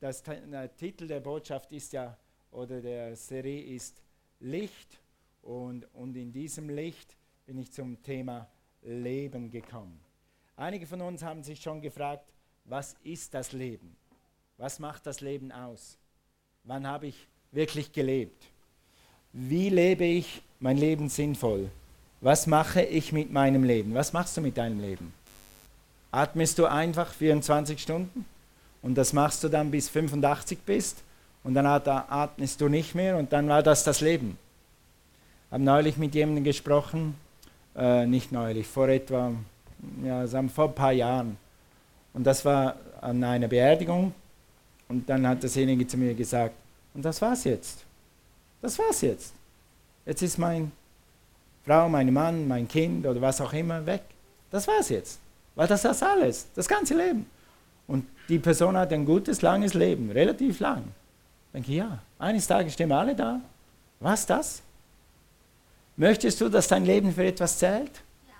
Das, der Titel der Botschaft ist ja, oder der Serie ist Licht. Und, und in diesem Licht bin ich zum Thema Leben gekommen. Einige von uns haben sich schon gefragt, was ist das Leben? Was macht das Leben aus? Wann habe ich wirklich gelebt? Wie lebe ich mein Leben sinnvoll? Was mache ich mit meinem Leben? Was machst du mit deinem Leben? Atmest du einfach 24 Stunden? Und das machst du dann bis 85 bist und dann atmest du nicht mehr und dann war das das Leben. Ich habe neulich mit jemandem gesprochen, äh, nicht neulich, vor etwa, ja, sagen vor ein paar Jahren. Und das war an einer Beerdigung und dann hat dasjenige zu mir gesagt, und das war's jetzt. Das war's jetzt. Jetzt ist mein Frau, mein Mann, mein Kind oder was auch immer weg. Das war's jetzt. Weil das ist alles, das ganze Leben. Und die Person hat ein gutes, langes Leben, relativ lang. Ich denke, ja, eines Tages stehen wir alle da. Was das? Möchtest du, dass dein Leben für etwas zählt? Ja.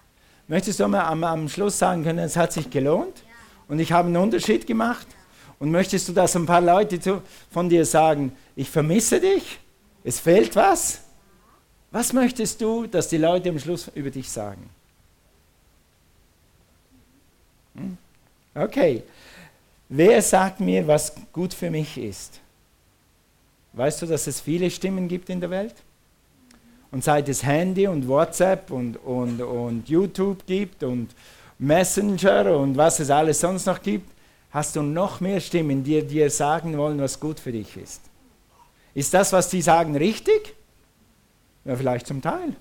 Möchtest du am, am, Schluss sagen können, es hat sich gelohnt ja. und ich habe einen Unterschied gemacht? Ja. Und möchtest du, dass ein paar Leute zu, von dir sagen, ich vermisse dich, es fehlt was? Was möchtest du, dass die Leute am Schluss über dich sagen? Hm? Okay, Wer sagt mir, was gut für mich ist? Weißt du, dass es viele Stimmen gibt in der Welt? Und seit es Handy und WhatsApp und, und, und YouTube gibt und Messenger und was es alles sonst noch gibt, hast du noch mehr Stimmen, die dir sagen wollen, was gut für dich ist. Ist das, was die sagen, richtig? Ja, vielleicht zum Teil.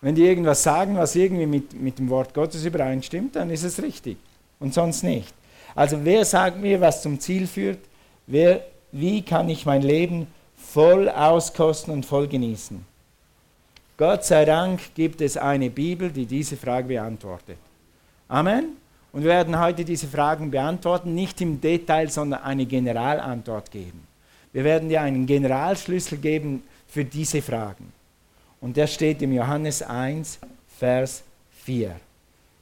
Wenn die irgendwas sagen, was irgendwie mit, mit dem Wort Gottes übereinstimmt, dann ist es richtig und sonst nicht. Also wer sagt mir, was zum Ziel führt? Wer, wie kann ich mein Leben voll auskosten und voll genießen? Gott sei Dank gibt es eine Bibel, die diese Frage beantwortet. Amen. Und wir werden heute diese Fragen beantworten, nicht im Detail, sondern eine Generalantwort geben. Wir werden dir einen Generalschlüssel geben für diese Fragen. Und der steht im Johannes 1, Vers 4.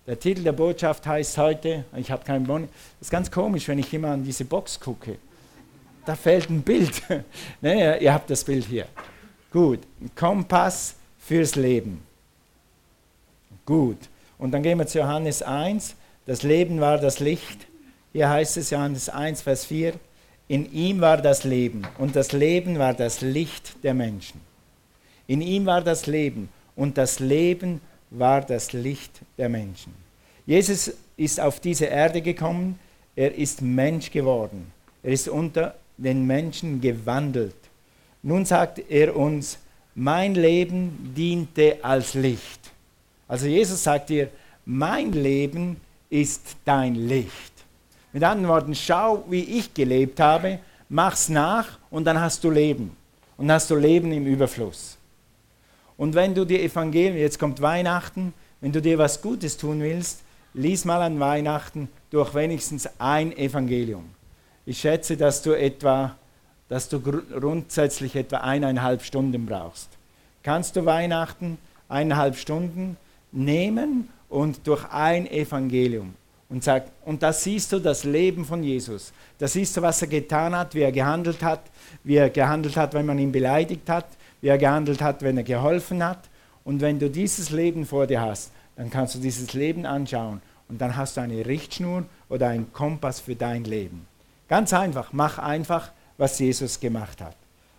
Der Titel der Botschaft heißt heute, ich habe keinen Bonn, das ist ganz komisch, wenn ich immer an diese Box gucke. Da fällt ein Bild. ne, ihr habt das Bild hier. Gut, Kompass fürs Leben. Gut, und dann gehen wir zu Johannes 1. Das Leben war das Licht. Hier heißt es Johannes 1, Vers 4. In ihm war das Leben und das Leben war das Licht der Menschen. In ihm war das Leben und das Leben war das Licht der Menschen. Jesus ist auf diese Erde gekommen, er ist Mensch geworden, er ist unter den Menschen gewandelt. Nun sagt er uns, mein Leben diente als Licht. Also Jesus sagt dir, mein Leben ist dein Licht. Mit anderen Worten, schau, wie ich gelebt habe, mach's nach und dann hast du Leben. Und dann hast du Leben im Überfluss. Und wenn du die Evangelien, jetzt kommt Weihnachten, wenn du dir was Gutes tun willst, lies mal an Weihnachten durch wenigstens ein Evangelium. Ich schätze, dass du etwa, dass du grundsätzlich etwa eineinhalb Stunden brauchst. Kannst du Weihnachten eineinhalb Stunden nehmen und durch ein Evangelium und sag, und da siehst du das Leben von Jesus. Da siehst du, was er getan hat, wie er gehandelt hat, wie er gehandelt hat, wenn man ihn beleidigt hat, wie er gehandelt hat, wenn er geholfen hat. Und wenn du dieses Leben vor dir hast, dann kannst du dieses Leben anschauen und dann hast du eine Richtschnur oder einen Kompass für dein Leben. Ganz einfach, mach einfach, was Jesus gemacht hat.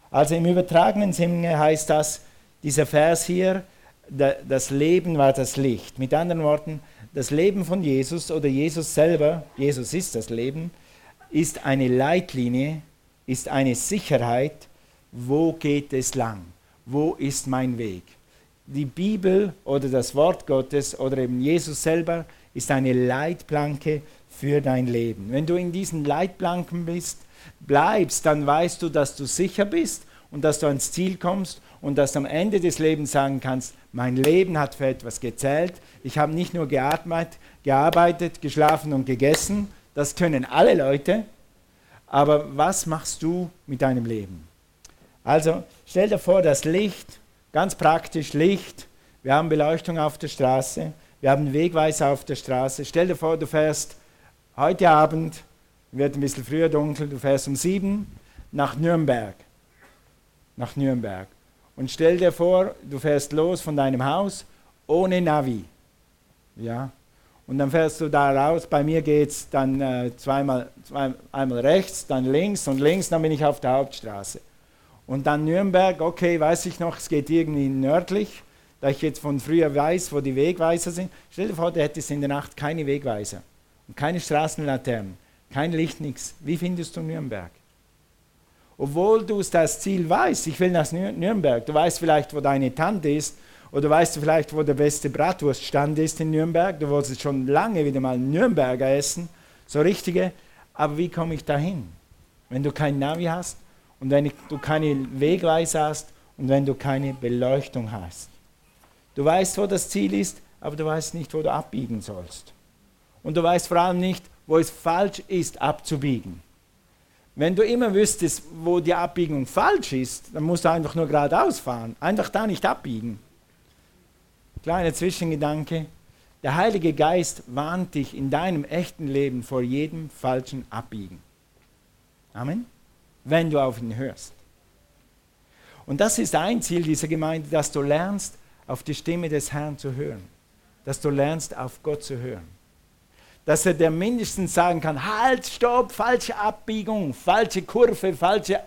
Also im übertragenen Sinne heißt das, dieser Vers hier, das Leben war das Licht. Mit anderen Worten, das Leben von Jesus oder Jesus selber, Jesus ist das Leben, ist eine Leitlinie, ist eine Sicherheit, wo geht es lang? Wo ist mein Weg? Die Bibel oder das Wort Gottes oder eben Jesus selber ist eine Leitplanke für dein Leben. Wenn du in diesen Leitplanken bist, bleibst, dann weißt du, dass du sicher bist und dass du ans Ziel kommst und dass du am Ende des Lebens sagen kannst, mein Leben hat für etwas gezählt. Ich habe nicht nur geatmet, gearbeitet, geschlafen und gegessen. Das können alle Leute. Aber was machst du mit deinem Leben? Also stell dir vor, das Licht, ganz praktisch Licht. Wir haben Beleuchtung auf der Straße, wir haben Wegweiser auf der Straße. Stell dir vor, du fährst heute Abend wird ein bisschen früher dunkel, du fährst um sieben nach Nürnberg. Nach Nürnberg. Und stell dir vor, du fährst los von deinem Haus ohne Navi. Ja? Und dann fährst du da raus. Bei mir geht es dann äh, zweimal, zwei, einmal rechts, dann links und links, dann bin ich auf der Hauptstraße. Und dann Nürnberg, okay, weiß ich noch, es geht irgendwie nördlich, da ich jetzt von früher weiß, wo die Wegweiser sind. Stell dir vor, du hättest in der Nacht keine Wegweiser und keine Straßenlaternen, kein Licht, nichts. Wie findest du Nürnberg? Obwohl du das Ziel weißt, ich will nach Nürnberg, du weißt vielleicht, wo deine Tante ist oder weißt du vielleicht, wo der beste Bratwurststand ist in Nürnberg? Du wolltest schon lange wieder mal Nürnberger essen, so richtige. Aber wie komme ich dahin? Wenn du kein Navi hast und wenn du keine Wegweise hast und wenn du keine Beleuchtung hast. Du weißt, wo das Ziel ist, aber du weißt nicht, wo du abbiegen sollst. Und du weißt vor allem nicht, wo es falsch ist, abzubiegen. Wenn du immer wüsstest, wo die Abbiegung falsch ist, dann musst du einfach nur geradeaus fahren. Einfach da nicht abbiegen. Kleiner Zwischengedanke. Der Heilige Geist warnt dich in deinem echten Leben vor jedem falschen Abbiegen. Amen. Wenn du auf ihn hörst. Und das ist ein Ziel dieser Gemeinde, dass du lernst, auf die Stimme des Herrn zu hören. Dass du lernst, auf Gott zu hören. Dass er dir mindestens sagen kann, halt, stopp, falsche Abbiegung, falsche Kurve, falsche,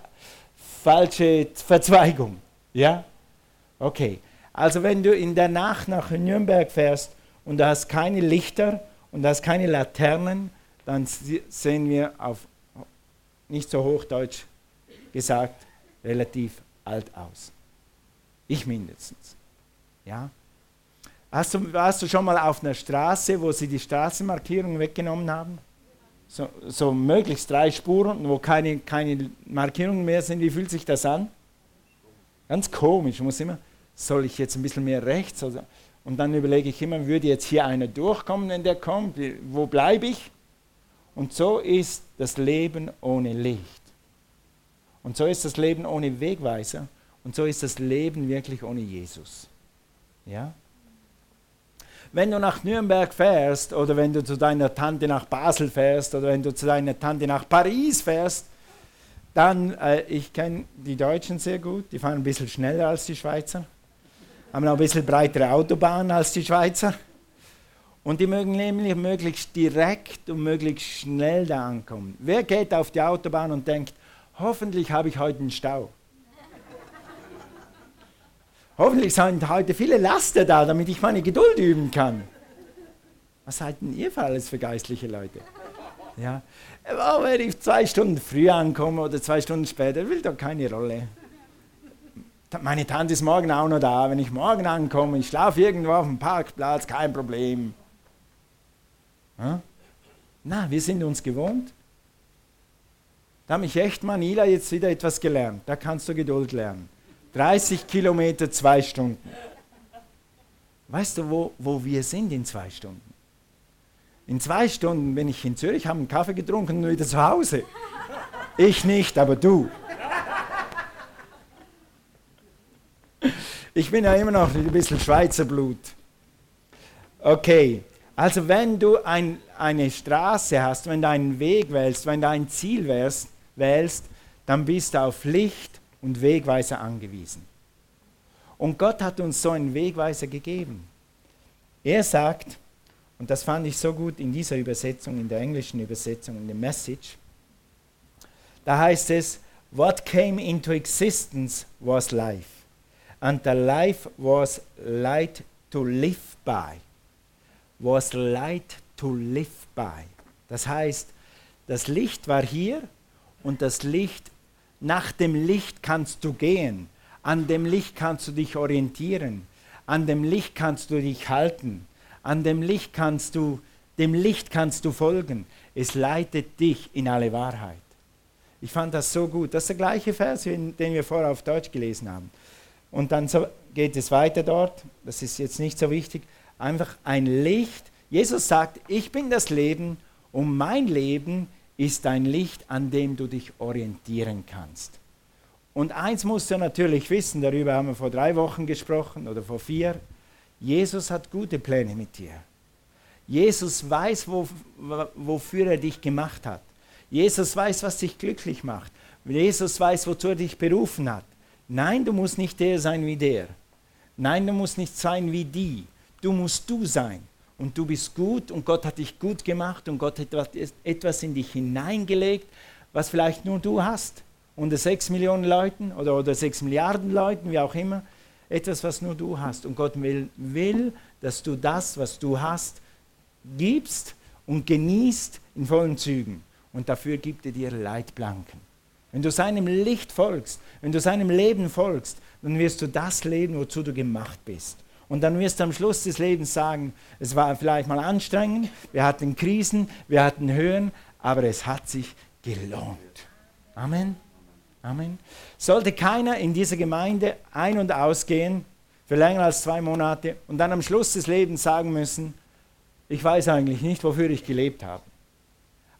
falsche Verzweigung. Ja? Okay. Also wenn du in der Nacht nach Nürnberg fährst und du hast keine Lichter und du hast keine Laternen, dann sehen wir auf, nicht so hochdeutsch gesagt, relativ alt aus. Ich mindestens. Ja? Hast du, warst du schon mal auf einer Straße, wo sie die Straßenmarkierung weggenommen haben? So, so möglichst drei Spuren, wo keine, keine Markierungen mehr sind. Wie fühlt sich das an? Ganz komisch. Ich muss immer, soll ich jetzt ein bisschen mehr rechts? Oder? Und dann überlege ich immer, würde jetzt hier einer durchkommen, wenn der kommt? Wo bleibe ich? Und so ist das Leben ohne Licht. Und so ist das Leben ohne Wegweiser. Und so ist das Leben wirklich ohne Jesus. Ja? Wenn du nach Nürnberg fährst oder wenn du zu deiner Tante nach Basel fährst oder wenn du zu deiner Tante nach Paris fährst, dann, äh, ich kenne die Deutschen sehr gut, die fahren ein bisschen schneller als die Schweizer haben noch ein bisschen breitere Autobahnen als die Schweizer. Und die mögen nämlich möglichst direkt und möglichst schnell da ankommen. Wer geht auf die Autobahn und denkt, hoffentlich habe ich heute einen Stau? hoffentlich sind heute viele Laster da, damit ich meine Geduld üben kann. Was seid denn ihr für alles für geistliche Leute? Ja. Aber wenn ich zwei Stunden früher ankomme oder zwei Stunden später, will doch keine Rolle meine Tante ist morgen auch noch da. Wenn ich morgen ankomme, ich schlafe irgendwo auf dem Parkplatz, kein Problem. Ja? Na, wir sind uns gewohnt. Da habe ich echt Manila jetzt wieder etwas gelernt. Da kannst du Geduld lernen. 30 Kilometer, zwei Stunden. Weißt du, wo, wo wir sind in zwei Stunden? In zwei Stunden bin ich in Zürich, habe einen Kaffee getrunken und wieder zu Hause. Ich nicht, aber du. Ich bin ja immer noch ein bisschen Schweizer Blut. Okay, also wenn du ein, eine Straße hast, wenn du einen Weg wählst, wenn du ein Ziel wählst, wählst, dann bist du auf Licht und Wegweiser angewiesen. Und Gott hat uns so einen Wegweiser gegeben. Er sagt, und das fand ich so gut in dieser Übersetzung, in der englischen Übersetzung, in der Message, da heißt es, What came into existence was life and the life was light to live by. Was light to live by. Das heißt, das Licht war hier und das Licht, nach dem Licht kannst du gehen, an dem Licht kannst du dich orientieren, an dem Licht kannst du dich halten, an dem Licht kannst du, dem Licht kannst du folgen. Es leitet dich in alle Wahrheit. Ich fand das so gut. Das ist der gleiche Vers, den wir vorher auf Deutsch gelesen haben. Und dann so geht es weiter dort, das ist jetzt nicht so wichtig, einfach ein Licht. Jesus sagt, ich bin das Leben und mein Leben ist ein Licht, an dem du dich orientieren kannst. Und eins musst du natürlich wissen, darüber haben wir vor drei Wochen gesprochen oder vor vier, Jesus hat gute Pläne mit dir. Jesus weiß, wo, wofür er dich gemacht hat. Jesus weiß, was dich glücklich macht. Jesus weiß, wozu er dich berufen hat. Nein, du musst nicht der sein wie der. Nein, du musst nicht sein wie die. Du musst du sein. Und du bist gut und Gott hat dich gut gemacht und Gott hat etwas in dich hineingelegt, was vielleicht nur du hast. Unter sechs Millionen Leuten oder, oder sechs Milliarden Leuten, wie auch immer. Etwas, was nur du hast. Und Gott will, will, dass du das, was du hast, gibst und genießt in vollen Zügen. Und dafür gibt er dir Leitplanken. Wenn du seinem Licht folgst, wenn du seinem Leben folgst, dann wirst du das leben, wozu du gemacht bist. Und dann wirst du am Schluss des Lebens sagen, es war vielleicht mal anstrengend, wir hatten Krisen, wir hatten Höhen, aber es hat sich gelohnt. Amen. Amen. Sollte keiner in dieser Gemeinde ein- und ausgehen für länger als zwei Monate und dann am Schluss des Lebens sagen müssen, ich weiß eigentlich nicht, wofür ich gelebt habe.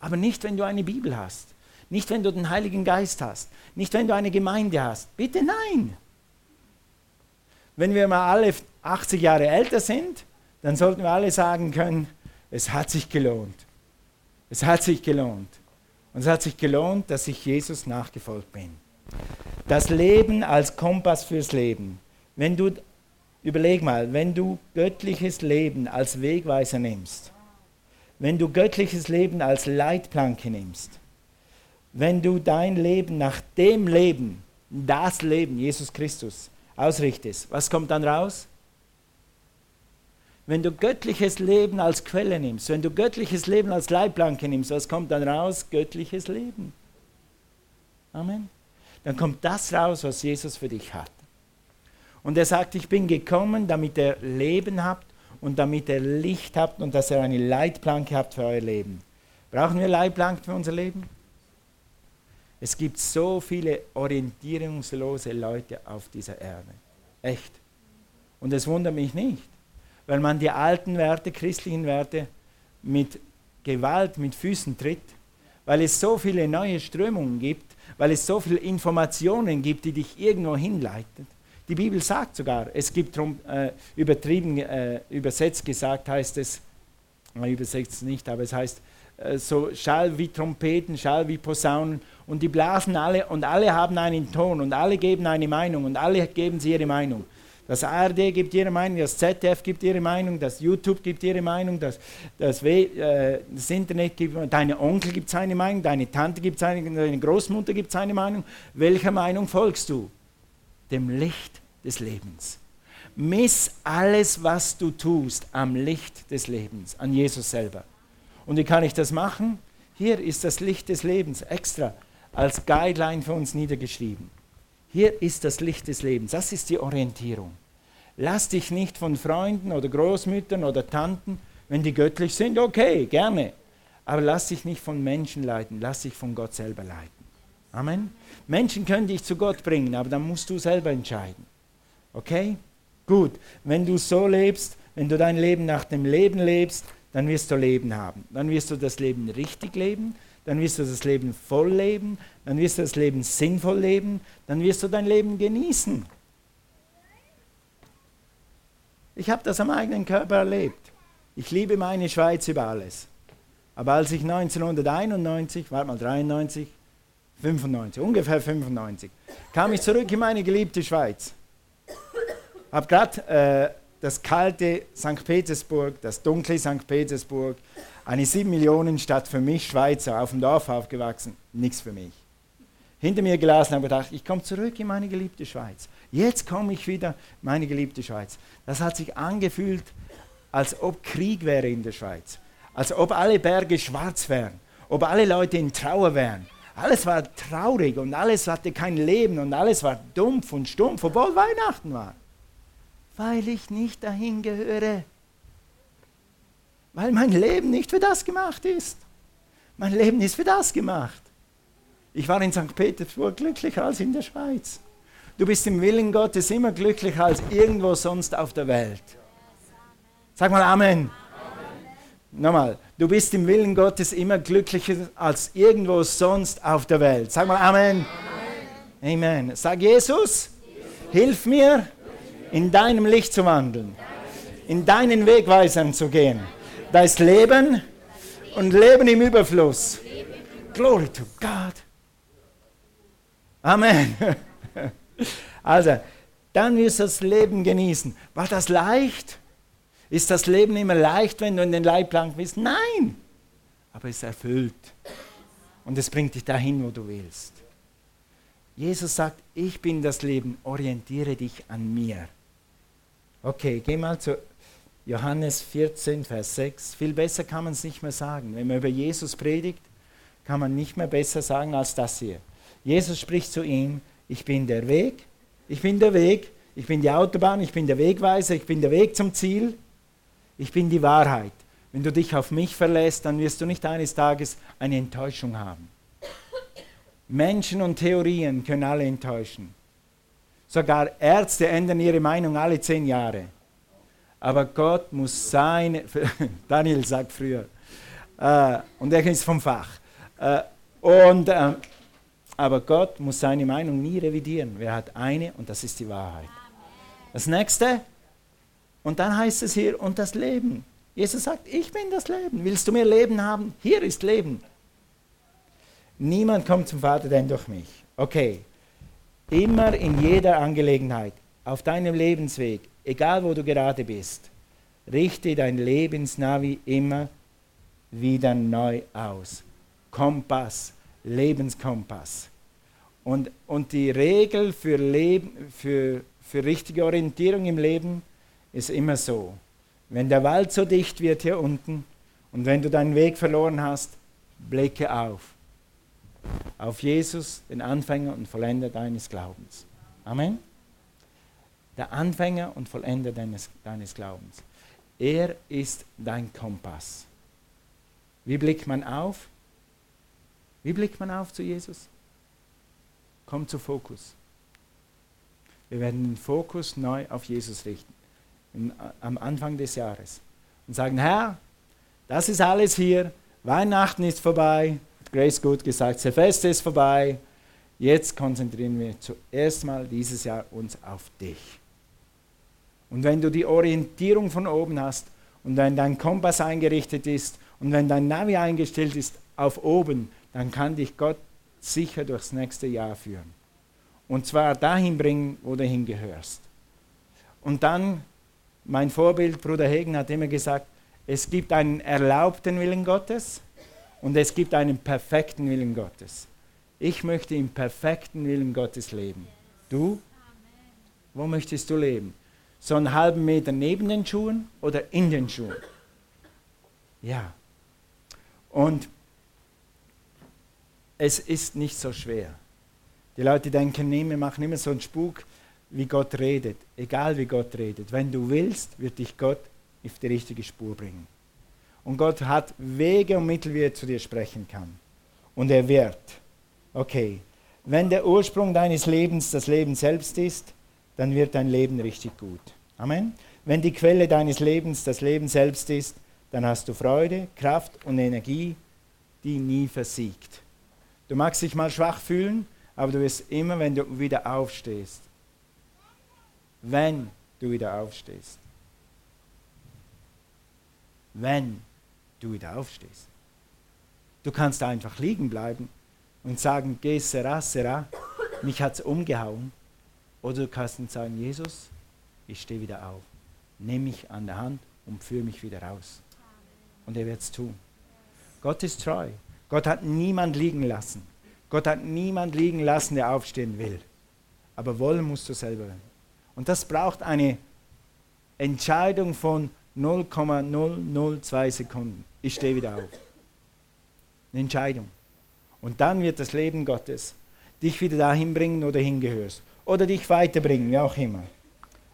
Aber nicht, wenn du eine Bibel hast. Nicht, wenn du den Heiligen Geist hast. Nicht, wenn du eine Gemeinde hast. Bitte nein. Wenn wir mal alle 80 Jahre älter sind, dann sollten wir alle sagen können, es hat sich gelohnt. Es hat sich gelohnt. Und es hat sich gelohnt, dass ich Jesus nachgefolgt bin. Das Leben als Kompass fürs Leben. Wenn du, überleg mal, wenn du göttliches Leben als Wegweiser nimmst, wenn du göttliches Leben als Leitplanke nimmst, wenn du dein Leben nach dem Leben, das Leben, Jesus Christus, ausrichtest, was kommt dann raus? Wenn du göttliches Leben als Quelle nimmst, wenn du göttliches Leben als Leitplanke nimmst, was kommt dann raus? Göttliches Leben. Amen. Dann kommt das raus, was Jesus für dich hat. Und er sagt, ich bin gekommen, damit ihr Leben habt und damit ihr Licht habt und dass ihr eine Leitplanke habt für euer Leben. Brauchen wir Leitplanken für unser Leben? Es gibt so viele orientierungslose Leute auf dieser Erde. Echt. Und es wundert mich nicht, weil man die alten Werte, christlichen Werte, mit Gewalt mit Füßen tritt, weil es so viele neue Strömungen gibt, weil es so viele Informationen gibt, die dich irgendwo hinleiten. Die Bibel sagt sogar, es gibt äh, übertrieben äh, übersetzt gesagt, heißt es, übersetzt nicht, aber es heißt, äh, so Schall wie Trompeten, Schall wie Posaunen und die blasen alle und alle haben einen Ton und alle geben eine Meinung und alle geben sie ihre Meinung. Das ARD gibt ihre Meinung, das ZDF gibt ihre Meinung, das YouTube gibt ihre Meinung, das, das, äh, das Internet gibt, deine Onkel gibt seine Meinung, deine Tante gibt seine, deine Großmutter gibt seine Meinung. Welcher Meinung folgst du? Dem Licht des Lebens. Miss alles, was du tust, am Licht des Lebens, an Jesus selber. Und wie kann ich das machen? Hier ist das Licht des Lebens extra als Guideline für uns niedergeschrieben. Hier ist das Licht des Lebens. Das ist die Orientierung. Lass dich nicht von Freunden oder Großmüttern oder Tanten, wenn die göttlich sind, okay, gerne. Aber lass dich nicht von Menschen leiten, lass dich von Gott selber leiten. Amen. Menschen können dich zu Gott bringen, aber dann musst du selber entscheiden. Okay? Gut. Wenn du so lebst, wenn du dein Leben nach dem Leben lebst, dann wirst du Leben haben. Dann wirst du das Leben richtig leben, dann wirst du das Leben voll leben, dann wirst du das Leben sinnvoll leben, dann wirst du dein Leben genießen. Ich habe das am eigenen Körper erlebt. Ich liebe meine Schweiz über alles. Aber als ich 1991, warte mal, 93, 95, ungefähr 95, kam ich zurück in meine geliebte Schweiz. Habe gerade äh, das kalte St. Petersburg, das dunkle St. Petersburg, eine 7 Millionen Stadt für mich, Schweizer, auf dem Dorf aufgewachsen, nichts für mich. Hinter mir gelassen und gedacht, ich komme zurück in meine geliebte Schweiz. Jetzt komme ich wieder in meine geliebte Schweiz. Das hat sich angefühlt, als ob Krieg wäre in der Schweiz, als ob alle Berge schwarz wären, ob alle Leute in Trauer wären. Alles war traurig und alles hatte kein Leben und alles war dumpf und stumpf, obwohl Weihnachten war. Weil ich nicht dahin gehöre weil mein Leben nicht für das gemacht ist. Mein Leben ist für das gemacht. Ich war in St. Petersburg glücklicher als in der Schweiz. Du bist im Willen Gottes immer glücklicher als irgendwo sonst auf der Welt. Sag mal Amen. Amen. Nochmal, du bist im Willen Gottes immer glücklicher als irgendwo sonst auf der Welt. Sag mal Amen. Amen. Amen. Sag Jesus, hilf mir, in deinem Licht zu wandeln, in deinen Wegweisern zu gehen da ist Leben und Leben im Überfluss. Glory to God. Amen. Also, dann wirst du das Leben genießen. War das leicht? Ist das Leben immer leicht, wenn du in den Leitplanken bist? Nein. Aber es erfüllt. Und es bringt dich dahin, wo du willst. Jesus sagt, ich bin das Leben, orientiere dich an mir. Okay, geh mal zu Johannes 14, Vers 6. Viel besser kann man es nicht mehr sagen. Wenn man über Jesus predigt, kann man nicht mehr besser sagen als das hier. Jesus spricht zu ihm, ich bin der Weg, ich bin der Weg, ich bin die Autobahn, ich bin der Wegweiser, ich bin der Weg zum Ziel, ich bin die Wahrheit. Wenn du dich auf mich verlässt, dann wirst du nicht eines Tages eine Enttäuschung haben. Menschen und Theorien können alle enttäuschen. Sogar Ärzte ändern ihre Meinung alle zehn Jahre. Aber Gott muss seine, Daniel sagt früher, äh, und er ist vom Fach, äh, und, äh, aber Gott muss seine Meinung nie revidieren. Wer hat eine und das ist die Wahrheit. Das nächste, und dann heißt es hier, und das Leben. Jesus sagt, ich bin das Leben. Willst du mehr Leben haben? Hier ist Leben. Niemand kommt zum Vater denn durch mich. Okay, immer in jeder Angelegenheit, auf deinem Lebensweg, egal wo du gerade bist, richte dein Lebensnavi immer wieder neu aus. Kompass, Lebenskompass. Und, und die Regel für, Leben, für, für richtige Orientierung im Leben ist, immer so. Wenn der Wald so dicht wird hier unten und wenn du deinen Weg verloren hast, blicke auf. Auf Jesus, den Anfänger und Vollender deines Glaubens. Amen. Der Anfänger und Vollender deines, deines Glaubens. Er ist dein Kompass. Wie blickt man auf? Wie blickt man auf zu Jesus? Komm zu Fokus. Wir werden den Fokus neu auf Jesus richten im, am Anfang des Jahres und sagen, Herr, das ist alles hier, Weihnachten ist vorbei, Grace gut gesagt, Silvester ist vorbei, jetzt konzentrieren wir zuerst mal dieses Jahr uns auf dich. Und wenn du die Orientierung von oben hast und wenn dein Kompass eingerichtet ist und wenn dein Navi eingestellt ist auf oben, dann kann dich Gott sicher durchs nächste Jahr führen. Und zwar dahin bringen, wo du hingehörst. Und dann mein Vorbild, Bruder Hegen, hat immer gesagt, es gibt einen erlaubten Willen Gottes und es gibt einen perfekten Willen Gottes. Ich möchte im perfekten Willen Gottes leben. Du? Wo möchtest du leben? So einen halben Meter neben den Schuhen oder in den Schuhen? Ja. Und es ist nicht so schwer. Die Leute denken, nee, wir machen immer so einen Spuk wie Gott redet, egal wie Gott redet. Wenn du willst, wird dich Gott auf die richtige Spur bringen. Und Gott hat Wege und Mittel, wie er zu dir sprechen kann. Und er wird. Okay, wenn der Ursprung deines Lebens das Leben selbst ist, dann wird dein Leben richtig gut. Amen. Wenn die Quelle deines Lebens das Leben selbst ist, dann hast du Freude, Kraft und Energie, die nie versiegt. Du magst dich mal schwach fühlen, aber du wirst immer, wenn du wieder aufstehst, wenn du wieder aufstehst. Wenn du wieder aufstehst. Du kannst einfach liegen bleiben und sagen, geh sera, sera, mich hat es umgehauen. Oder du kannst sagen, Jesus, ich stehe wieder auf. Nimm mich an der Hand und führe mich wieder raus. Und er wird es tun. Gott ist treu. Gott hat niemand liegen lassen. Gott hat niemand liegen lassen, der aufstehen will. Aber wollen musst du selber. Und das braucht eine Entscheidung von 0,002 Sekunden. Ich stehe wieder auf. Eine Entscheidung. Und dann wird das Leben Gottes dich wieder dahin bringen, wo du hingehörst. Oder dich weiterbringen, wie auch immer.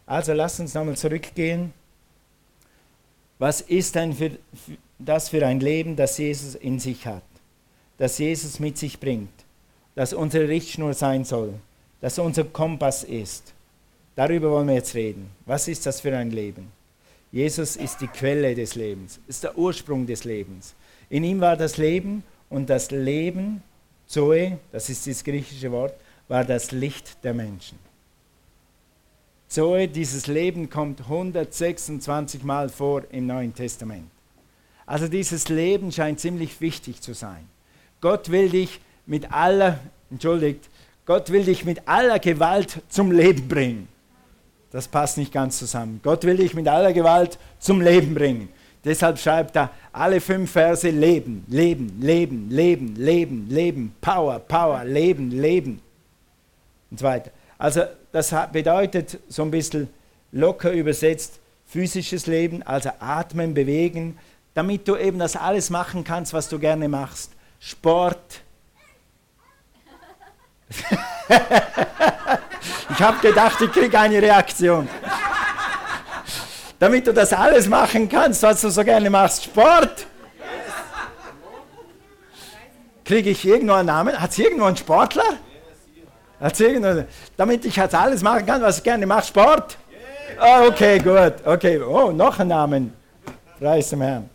Also lass uns nochmal zurückgehen. Was ist denn für, das für ein Leben, das Jesus in sich hat? Das Jesus mit sich bringt? Das unsere Richtschnur sein soll? Das unser Kompass ist? Darüber wollen wir jetzt reden. Was ist das für ein Leben? Jesus ist die Quelle des Lebens, ist der Ursprung des Lebens. In ihm war das Leben und das Leben, Zoe, das ist das griechische Wort, war das Licht der Menschen. Zoe, dieses Leben kommt 126 Mal vor im Neuen Testament. Also dieses Leben scheint ziemlich wichtig zu sein. Gott will dich mit aller, entschuldigt, Gott will dich mit aller Gewalt zum Leben bringen. Das passt nicht ganz zusammen. Gott will dich mit aller Gewalt zum Leben bringen. Deshalb schreibt er alle fünf Verse Leben, Leben, Leben, Leben, Leben, Leben, Power, Power, Leben, Leben und so weiter. Also das bedeutet so ein bisschen locker übersetzt physisches Leben, also atmen, bewegen, damit du eben das alles machen kannst, was du gerne machst. Sport. ich habe gedacht, ich kriege eine Reaktion damit du das alles machen kannst, was du so gerne machst. Sport. Kriege ich irgendwo einen Namen? Hat es irgendwo einen Sportler? Irgendwo, damit ich das alles machen kann, was ich gerne mache. Sport. Oh, okay, gut. Okay, oh, noch ein Namen. Preis dem Herrn.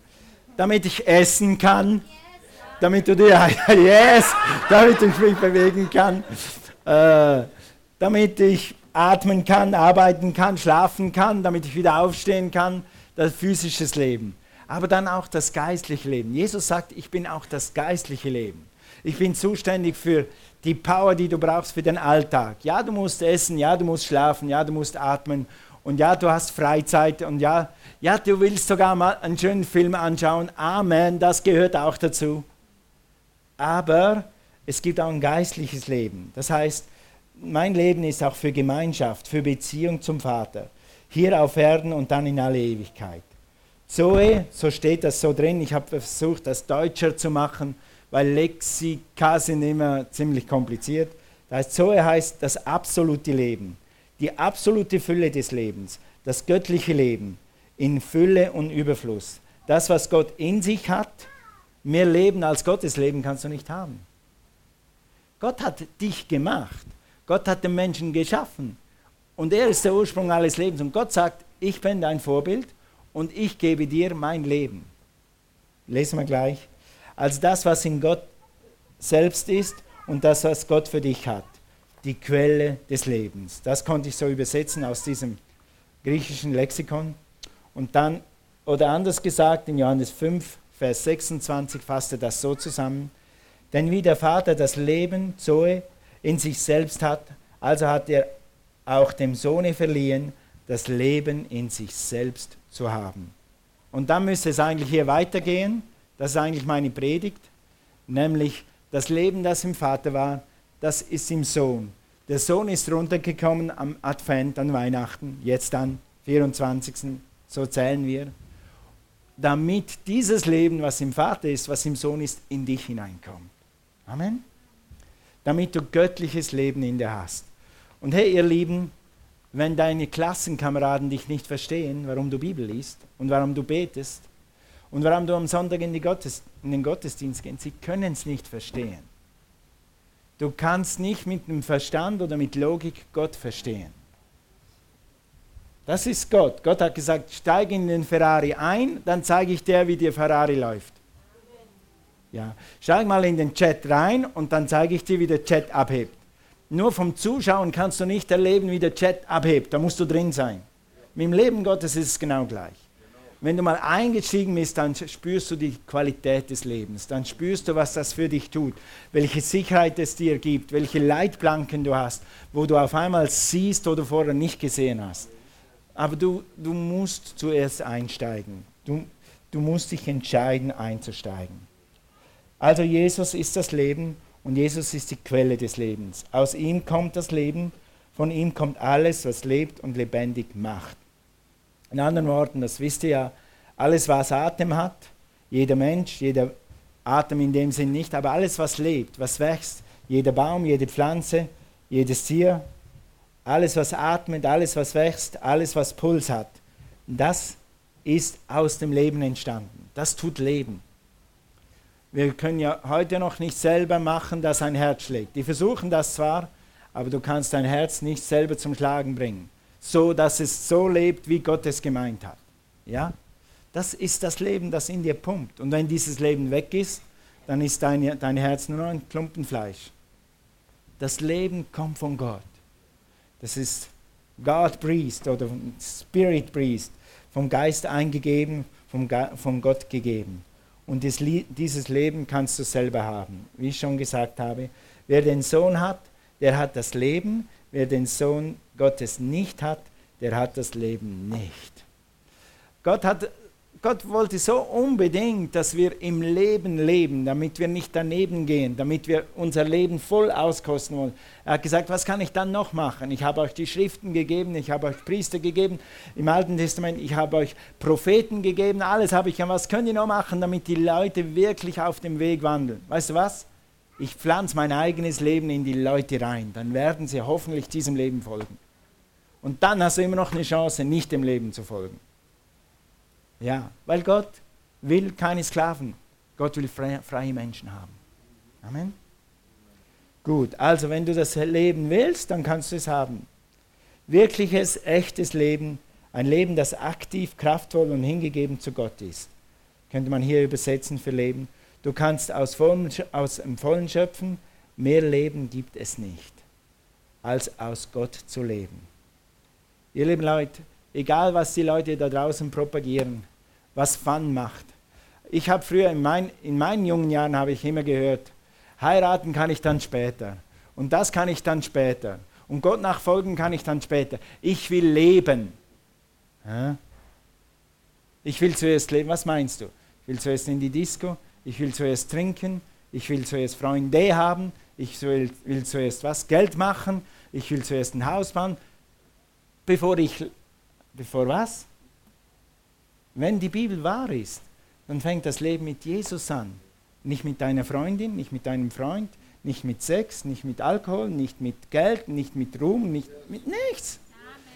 Damit ich essen kann. Damit du dir, yes, damit ich mich bewegen kann. Äh, damit ich atmen kann, arbeiten kann, schlafen kann, damit ich wieder aufstehen kann, das physische Leben. Aber dann auch das geistliche Leben. Jesus sagt, ich bin auch das geistliche Leben. Ich bin zuständig für die Power, die du brauchst für den Alltag. Ja, du musst essen, ja, du musst schlafen, ja, du musst atmen und ja, du hast Freizeit und ja, ja, du willst sogar mal einen schönen Film anschauen. Amen, das gehört auch dazu. Aber es gibt auch ein geistliches Leben. Das heißt, mein Leben ist auch für Gemeinschaft, für Beziehung zum Vater. Hier auf Erden und dann in alle Ewigkeit. Zoe, so steht das so drin, ich habe versucht, das deutscher zu machen, weil Lexika sind immer ziemlich kompliziert. Das heißt, Zoe heißt das absolute Leben, die absolute Fülle des Lebens, das göttliche Leben in Fülle und Überfluss. Das, was Gott in sich hat, mehr Leben als Gottes Leben kannst du nicht haben. Gott hat dich gemacht. Gott hat den Menschen geschaffen und er ist der Ursprung alles Lebens. Und Gott sagt, ich bin dein Vorbild und ich gebe dir mein Leben. Lesen wir gleich. Als das, was in Gott selbst ist und das, was Gott für dich hat. Die Quelle des Lebens. Das konnte ich so übersetzen aus diesem griechischen Lexikon. Und dann, oder anders gesagt, in Johannes 5, Vers 26 fasst er das so zusammen. Denn wie der Vater das Leben, Zoe, in sich selbst hat, also hat er auch dem Sohne verliehen, das Leben in sich selbst zu haben. Und dann müsste es eigentlich hier weitergehen, das ist eigentlich meine Predigt, nämlich das Leben, das im Vater war, das ist im Sohn. Der Sohn ist runtergekommen am Advent, an Weihnachten, jetzt dann 24. So zählen wir. Damit dieses Leben, was im Vater ist, was im Sohn ist, in dich hineinkommt. Amen damit du göttliches Leben in dir hast. Und hey, ihr Lieben, wenn deine Klassenkameraden dich nicht verstehen, warum du Bibel liest und warum du betest und warum du am Sonntag in, Gottes, in den Gottesdienst gehst, sie können es nicht verstehen. Du kannst nicht mit dem Verstand oder mit Logik Gott verstehen. Das ist Gott. Gott hat gesagt, steig in den Ferrari ein, dann zeige ich dir, wie der Ferrari läuft. Ja. Steig mal in den Chat rein und dann zeige ich dir, wie der Chat abhebt. Nur vom Zuschauen kannst du nicht erleben, wie der Chat abhebt. Da musst du drin sein. Mit dem Leben Gottes ist es genau gleich. Wenn du mal eingestiegen bist, dann spürst du die Qualität des Lebens. Dann spürst du, was das für dich tut, welche Sicherheit es dir gibt, welche Leitplanken du hast, wo du auf einmal siehst oder vorher nicht gesehen hast. Aber du, du musst zuerst einsteigen. Du, du musst dich entscheiden, einzusteigen. Also Jesus ist das Leben und Jesus ist die Quelle des Lebens. Aus ihm kommt das Leben, von ihm kommt alles, was lebt und lebendig macht. In anderen Worten, das wisst ihr ja, alles, was Atem hat, jeder Mensch, jeder Atem in dem Sinn nicht, aber alles, was lebt, was wächst, jeder Baum, jede Pflanze, jedes Tier, alles, was atmet, alles, was wächst, alles, was Puls hat, das ist aus dem Leben entstanden. Das tut Leben. Wir können ja heute noch nicht selber machen, dass ein Herz schlägt. Die versuchen das zwar, aber du kannst dein Herz nicht selber zum Schlagen bringen, so dass es so lebt, wie Gott es gemeint hat. Ja? Das ist das Leben, das in dir pumpt. Und wenn dieses Leben weg ist, dann ist dein, dein Herz nur noch ein Klumpen Fleisch. Das Leben kommt von Gott. Das ist God breathed oder Spirit breathed, vom Geist eingegeben, vom, Ge vom Gott gegeben. und dieses Leben kannst du selber haben. Wie ich schon gesagt habe, wer den Sohn hat, der hat das Leben. Wer den Sohn Gottes nicht hat, der hat das Leben nicht. Gott hat Gott wollte so unbedingt, dass wir im Leben leben, damit wir nicht daneben gehen, damit wir unser Leben voll auskosten wollen. Er hat gesagt, was kann ich dann noch machen? Ich habe euch die Schriften gegeben, ich habe euch Priester gegeben im Alten Testament, ich habe euch Propheten gegeben, alles habe ich. Was könnt ihr noch machen, damit die Leute wirklich auf dem Weg wandeln? Weißt du was? Ich pflanze mein eigenes Leben in die Leute rein, dann werden sie hoffentlich diesem Leben folgen. Und dann hast du immer noch eine Chance, nicht dem Leben zu folgen. Ja, weil Gott will keine Sklaven. Gott will freie, Menschen haben. Amen. Gut, also wenn du das Leben willst, dann kannst du es haben. Wirkliches, echtes Leben, ein Leben, das aktiv, kraftvoll und hingegeben zu Gott ist. Könnte man hier übersetzen für Leben. Du kannst aus, vollen, aus dem Vollen schöpfen, mehr Leben gibt es nicht, als aus Gott zu leben. Ihr lieben Leute, egal was die Leute da draußen propagieren, was Fun macht. Ich habe früher in, mein, in meinen jungen Jahren habe ich immer gehört, heiraten kann ich dann später und das kann ich dann später und Gott nachfolgen kann ich dann später. Ich will leben. Ich will zuerst leben. Was meinst du? Ich will zuerst in die Disco, ich will zuerst trinken, ich will zuerst Freunde haben, ich will, will zuerst was Geld machen, ich will zuerst ein Haus bauen, bevor ich Bevor was? Wenn die Bibel wahr ist, dann fängt das Leben mit Jesus an. Nicht mit deiner Freundin, nicht mit deinem Freund, nicht mit Sex, nicht mit Alkohol, nicht mit Geld, nicht mit Ruhm, nicht mit nichts.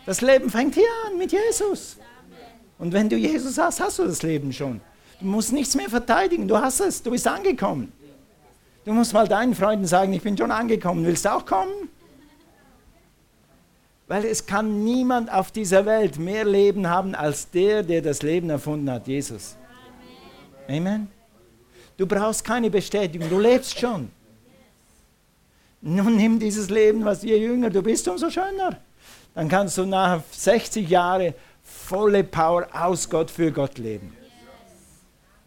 Das Leben fängt hier an mit Jesus. Und wenn du Jesus hast, hast du das Leben schon. Du musst nichts mehr verteidigen, du hast es, du bist angekommen. Du musst mal deinen Freunden sagen, ich bin schon angekommen, willst du auch kommen? Weil es kann niemand auf dieser Welt mehr Leben haben als der, der das Leben erfunden hat, Jesus. Amen. Du brauchst keine Bestätigung, du lebst schon. Nun nimm dieses Leben, was je jünger du bist, umso schöner. Dann kannst du nach 60 Jahren volle Power aus Gott für Gott leben.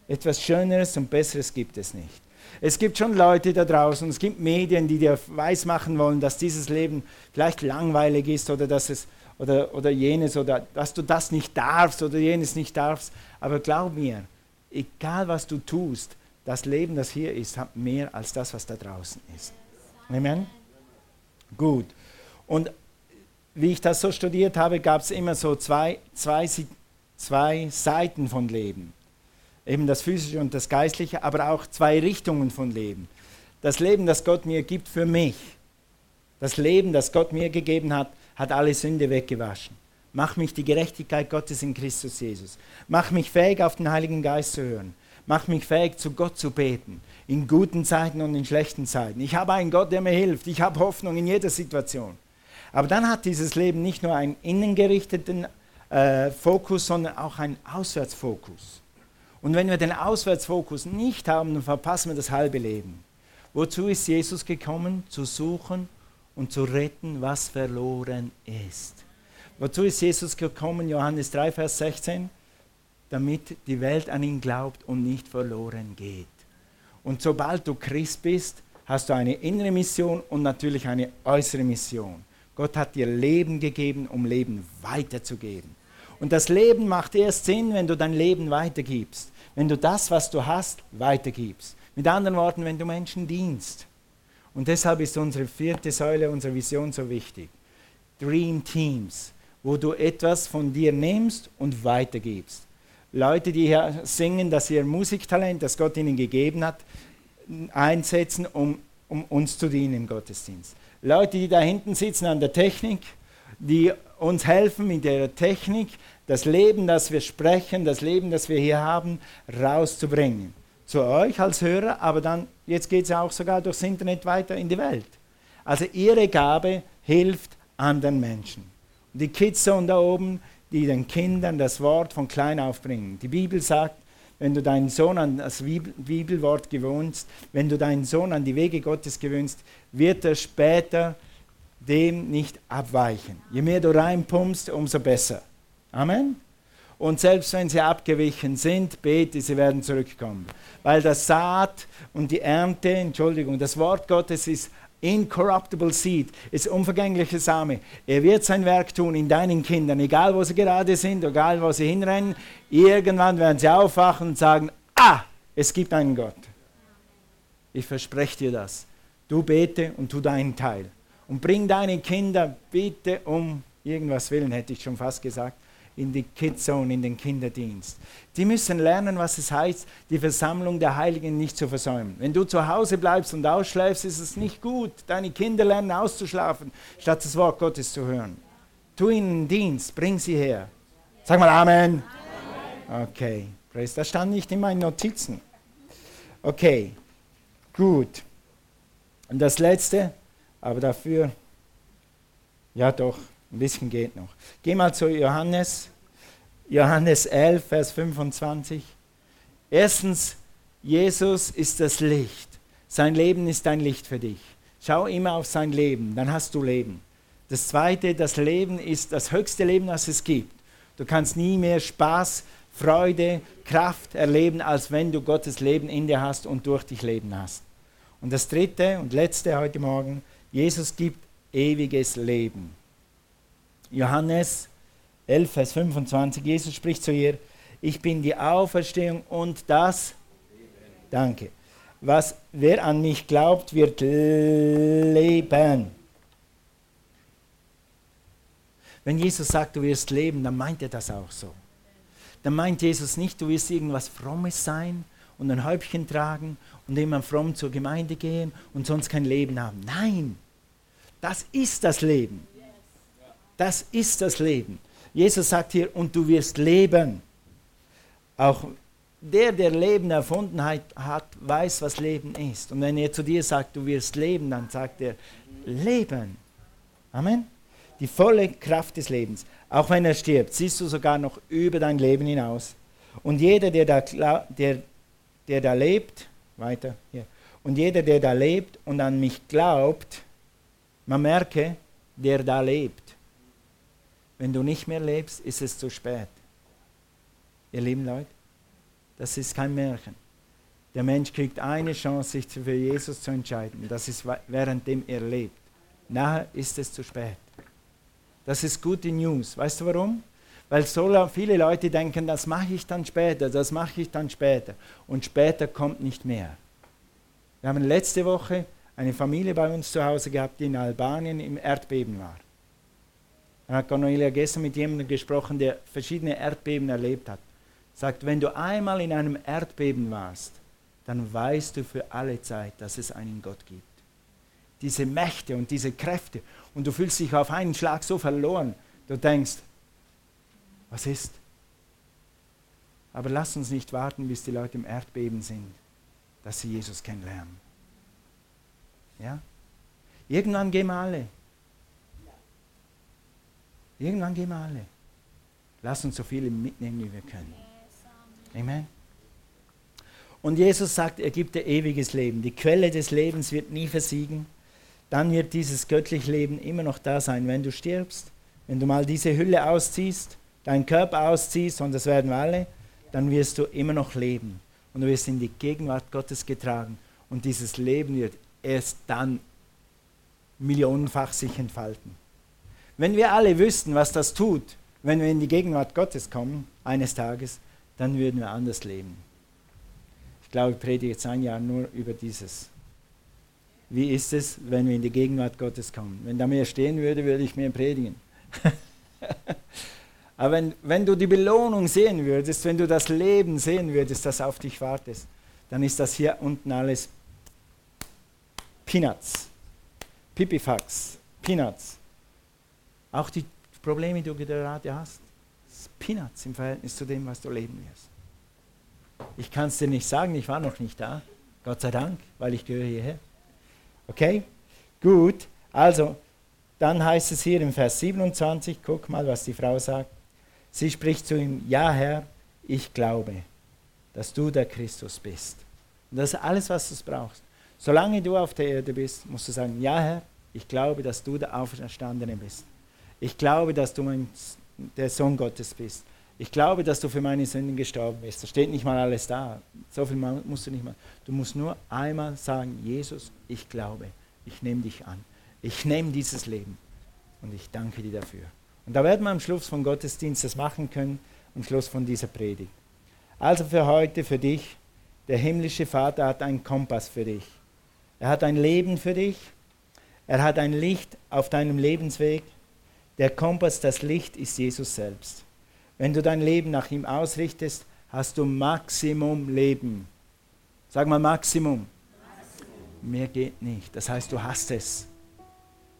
Etwas Schöneres und Besseres gibt es nicht. Es gibt schon Leute da draußen, es gibt Medien, die dir weismachen wollen, dass dieses Leben vielleicht langweilig ist oder dass es oder, oder jenes oder dass du das nicht darfst oder jenes nicht darfst. Aber glaub mir, egal was du tust, das Leben, das hier ist, hat mehr als das, was da draußen ist. Amen? Gut. Und wie ich das so studiert habe, gab es immer so zwei, zwei, zwei Seiten von Leben eben das physische und das geistliche, aber auch zwei Richtungen von Leben. Das Leben, das Gott mir gibt für mich, das Leben, das Gott mir gegeben hat, hat alle Sünde weggewaschen. Mach mich die Gerechtigkeit Gottes in Christus Jesus. Mach mich fähig, auf den Heiligen Geist zu hören. Mach mich fähig, zu Gott zu beten. In guten Zeiten und in schlechten Zeiten. Ich habe einen Gott, der mir hilft. Ich habe Hoffnung in jeder Situation. Aber dann hat dieses Leben nicht nur einen innengerichteten äh, Fokus, sondern auch einen Auswärtsfokus. Und wenn wir den Auswärtsfokus nicht haben, dann verpassen wir das halbe Leben. Wozu ist Jesus gekommen? Zu suchen und zu retten, was verloren ist. Wozu ist Jesus gekommen? Johannes 3, Vers 16. Damit die Welt an ihn glaubt und nicht verloren geht. Und sobald du Christ bist, hast du eine innere Mission und natürlich eine äußere Mission. Gott hat dir Leben gegeben, um Leben weiterzugeben. Und das Leben macht erst Sinn, wenn du dein Leben weitergibst wenn du das, was du hast, weitergibst. Mit anderen Worten, wenn du Menschen dienst. Und deshalb ist unsere vierte Säule unserer Vision so wichtig. Dream Teams, wo du etwas von dir nimmst und weitergibst. Leute, die hier singen, dass sie ihr Musiktalent, das Gott ihnen gegeben hat, einsetzen, um, um uns zu dienen im Gottesdienst. Leute, die da hinten sitzen an der Technik, die uns helfen mit der Technik, das Leben, das wir sprechen, das Leben, das wir hier haben, rauszubringen. Zu euch als Hörer, aber dann, jetzt geht es auch sogar durchs Internet weiter in die Welt. Also ihre Gabe hilft anderen Menschen. Und die Kids sind da oben, die den Kindern das Wort von klein auf bringen. Die Bibel sagt, wenn du deinen Sohn an das Bibelwort gewöhnst, wenn du deinen Sohn an die Wege Gottes gewöhnst, wird er später dem nicht abweichen. Je mehr du reinpumpst, umso besser. Amen. Und selbst wenn sie abgewichen sind, bete, sie werden zurückkommen. Weil das Saat und die Ernte, Entschuldigung, das Wort Gottes ist incorruptible seed, ist unvergängliche Same. Er wird sein Werk tun in deinen Kindern, egal wo sie gerade sind, egal wo sie hinrennen. Irgendwann werden sie aufwachen und sagen, ah, es gibt einen Gott. Ich verspreche dir das. Du bete und tu deinen Teil. Und bring deine Kinder bitte um irgendwas willen, hätte ich schon fast gesagt, in die Kidzone, in den Kinderdienst. Die müssen lernen, was es heißt, die Versammlung der Heiligen nicht zu versäumen. Wenn du zu Hause bleibst und ausschläfst, ist es nicht gut. Deine Kinder lernen auszuschlafen, statt das Wort Gottes zu hören. Tu ihnen Dienst, bring sie her. Sag mal Amen. Okay. Das stand nicht in meinen Notizen. Okay, gut. Und das letzte, aber dafür, ja doch, ein bisschen geht noch. Geh mal zu Johannes, Johannes 11, Vers 25. Erstens, Jesus ist das Licht. Sein Leben ist ein Licht für dich. Schau immer auf sein Leben, dann hast du Leben. Das zweite, das Leben ist das höchste Leben, das es gibt. Du kannst nie mehr Spaß, Freude, Kraft erleben, als wenn du Gottes Leben in dir hast und durch dich Leben hast. Und das dritte und letzte heute Morgen, Jesus gibt ewiges Leben. Johannes 11, Vers 25, Jesus spricht zu ihr, ich bin die Auferstehung und das Danke. Was wer an mich glaubt, wird leben. Wenn Jesus sagt, du wirst leben, dann meint er das auch so. Dann meint Jesus nicht, du wirst irgendwas Frommes sein und ein Häubchen tragen und immer fromm zur Gemeinde gehen und sonst kein Leben haben. Nein, das ist das Leben. Das ist das Leben. Jesus sagt hier, und du wirst leben. Auch der, der Leben erfunden hat, weiß, was Leben ist. Und wenn er zu dir sagt, du wirst leben, dann sagt er, Leben. Amen. Die volle Kraft des Lebens. Auch wenn er stirbt, siehst du sogar noch über dein Leben hinaus. Und jeder, der da, der, der da lebt, weiter hier, und jeder, der da lebt und an mich glaubt, man merke, der da lebt. Wenn du nicht mehr lebst, ist es zu spät. Ihr lieben Leute, das ist kein Märchen. Der Mensch kriegt eine Chance, sich für Jesus zu entscheiden. Das ist währenddem er lebt. Nachher ist es zu spät. Das ist gute News. Weißt du warum? Weil so viele Leute denken, das mache ich dann später, das mache ich dann später. Und später kommt nicht mehr. Wir haben letzte Woche eine Familie bei uns zu Hause gehabt, die in Albanien im Erdbeben war. Dann hat Cornelia gestern mit jemandem gesprochen, der verschiedene Erdbeben erlebt hat. Sagt, wenn du einmal in einem Erdbeben warst, dann weißt du für alle Zeit, dass es einen Gott gibt. Diese Mächte und diese Kräfte. Und du fühlst dich auf einen Schlag so verloren. Du denkst, was ist? Aber lass uns nicht warten, bis die Leute im Erdbeben sind, dass sie Jesus kennenlernen. Ja? Irgendwann gehen wir alle. Irgendwann gehen wir alle. Lass uns so viele mitnehmen, wie wir können. Amen. Und Jesus sagt, er gibt dir ewiges Leben. Die Quelle des Lebens wird nie versiegen. Dann wird dieses göttliche Leben immer noch da sein, wenn du stirbst. Wenn du mal diese Hülle ausziehst, deinen Körper ausziehst, und das werden wir alle, dann wirst du immer noch leben. Und du wirst in die Gegenwart Gottes getragen. Und dieses Leben wird erst dann millionenfach sich entfalten. Wenn wir alle wüssten, was das tut, wenn wir in die Gegenwart Gottes kommen, eines Tages, dann würden wir anders leben. Ich glaube, ich predige jetzt ein Jahr nur über dieses. Wie ist es, wenn wir in die Gegenwart Gottes kommen? Wenn da mehr stehen würde, würde ich mehr predigen. Aber wenn, wenn du die Belohnung sehen würdest, wenn du das Leben sehen würdest, das auf dich wartet, dann ist das hier unten alles Peanuts. Pipifax. Peanuts. Auch die Probleme, die du gerade hast, ist Peanuts im Verhältnis zu dem, was du leben wirst. Ich kann es dir nicht sagen, ich war noch nicht da. Gott sei Dank, weil ich gehöre hierher. Okay? Gut. Also, dann heißt es hier im Vers 27, guck mal, was die Frau sagt. Sie spricht zu ihm, ja Herr, ich glaube, dass du der Christus bist. Und das ist alles, was du brauchst. Solange du auf der Erde bist, musst du sagen, ja Herr, ich glaube, dass du der Auferstandene bist. Ich glaube, dass du mein, der Sohn Gottes bist. Ich glaube, dass du für meine Sünden gestorben bist. Da steht nicht mal alles da. So viel musst du nicht mal. Du musst nur einmal sagen, Jesus, ich glaube, ich nehme dich an. Ich nehme dieses Leben und ich danke dir dafür. Und da werden wir am Schluss vom Gottesdienst das machen können, am Schluss von dieser Predigt. Also für heute, für dich, der himmlische Vater hat einen Kompass für dich. Er hat ein Leben für dich. Er hat ein Licht auf deinem Lebensweg. Der Kompass, das Licht ist Jesus selbst. Wenn du dein Leben nach ihm ausrichtest, hast du Maximum Leben. Sag mal Maximum. Maximum. Mehr geht nicht. Das heißt, du hast es.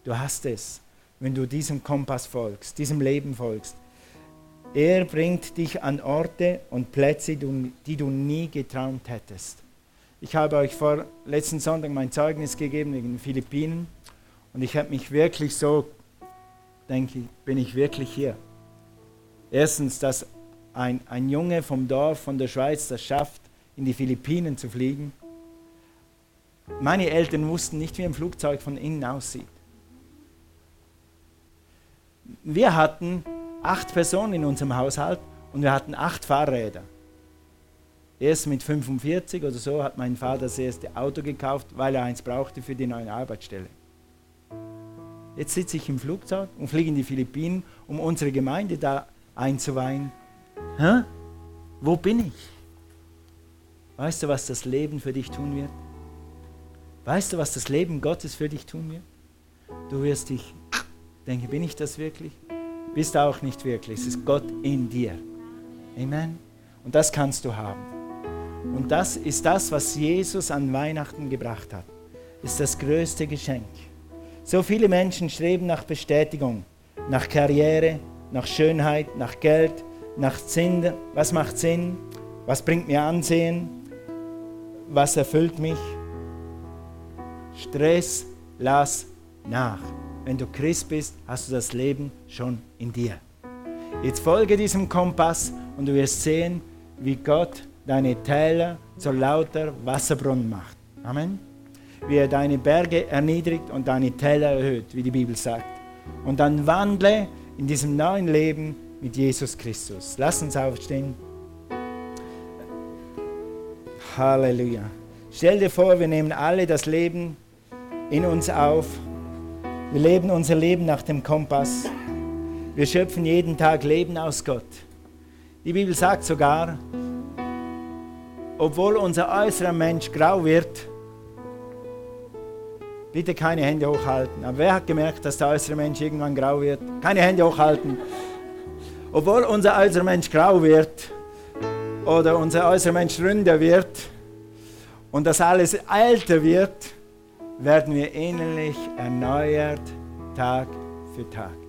Du hast es, wenn du diesem Kompass folgst, diesem Leben folgst. Er bringt dich an Orte und Plätze, die du nie geträumt hättest. Ich habe euch vor letzten Sonntag mein Zeugnis gegeben in den Philippinen und ich habe mich wirklich so, denke ich, bin ich wirklich hier. Erstens, dass ein, ein Junge vom Dorf, von der Schweiz, das schafft, in die Philippinen zu fliegen. Meine Eltern wussten nicht, wie ein Flugzeug von innen aussieht. Wir hatten acht Personen in unserem Haushalt und wir hatten acht Fahrräder. Erst mit 45 oder so hat mein Vater das erste Auto gekauft, weil er eins brauchte für die neue Arbeitsstelle. Jetzt sitze ich im Flugzeug und fliege in die Philippinen, um unsere Gemeinde da einzuweihen. Hä? Wo bin ich? Weißt du, was das Leben für dich tun wird? Weißt du, was das Leben Gottes für dich tun wird? Du wirst dich denken, bin ich das wirklich? Bist du auch nicht wirklich. Es ist Gott in dir. Amen. Und das kannst du haben. Und das ist das, was Jesus an Weihnachten gebracht hat. Ist das größte Geschenk. So viele Menschen streben nach Bestätigung, nach Karriere, nach Schönheit, nach Geld, nach Sinn. Was macht Sinn? Was bringt mir Ansehen? Was erfüllt mich? Stress, lass nach. Wenn du Christ bist, hast du das Leben schon in dir. Jetzt folge diesem Kompass und du wirst sehen, wie Gott deine Täler zu lauter Wasserbrunnen macht. Amen. Wie er deine Berge erniedrigt und deine Täler erhöht, wie die Bibel sagt. Und dann wandle in diesem neuen Leben mit Jesus Christus. Lass uns aufstehen. Halleluja. Stell dir vor, wir nehmen alle das Leben in uns auf. Wir leben unser Leben nach dem Kompass. Wir schöpfen jeden Tag Leben aus Gott. Die Bibel sagt sogar, obwohl unser äußerer Mensch grau wird, Bitte keine Hände hochhalten. Aber wer hat gemerkt, dass der äußere Mensch irgendwann grau wird? Keine Hände hochhalten. Obwohl unser äußerer Mensch grau wird oder unser äußerer Mensch ründer wird und das alles älter wird, werden wir innerlich erneuert Tag für Tag.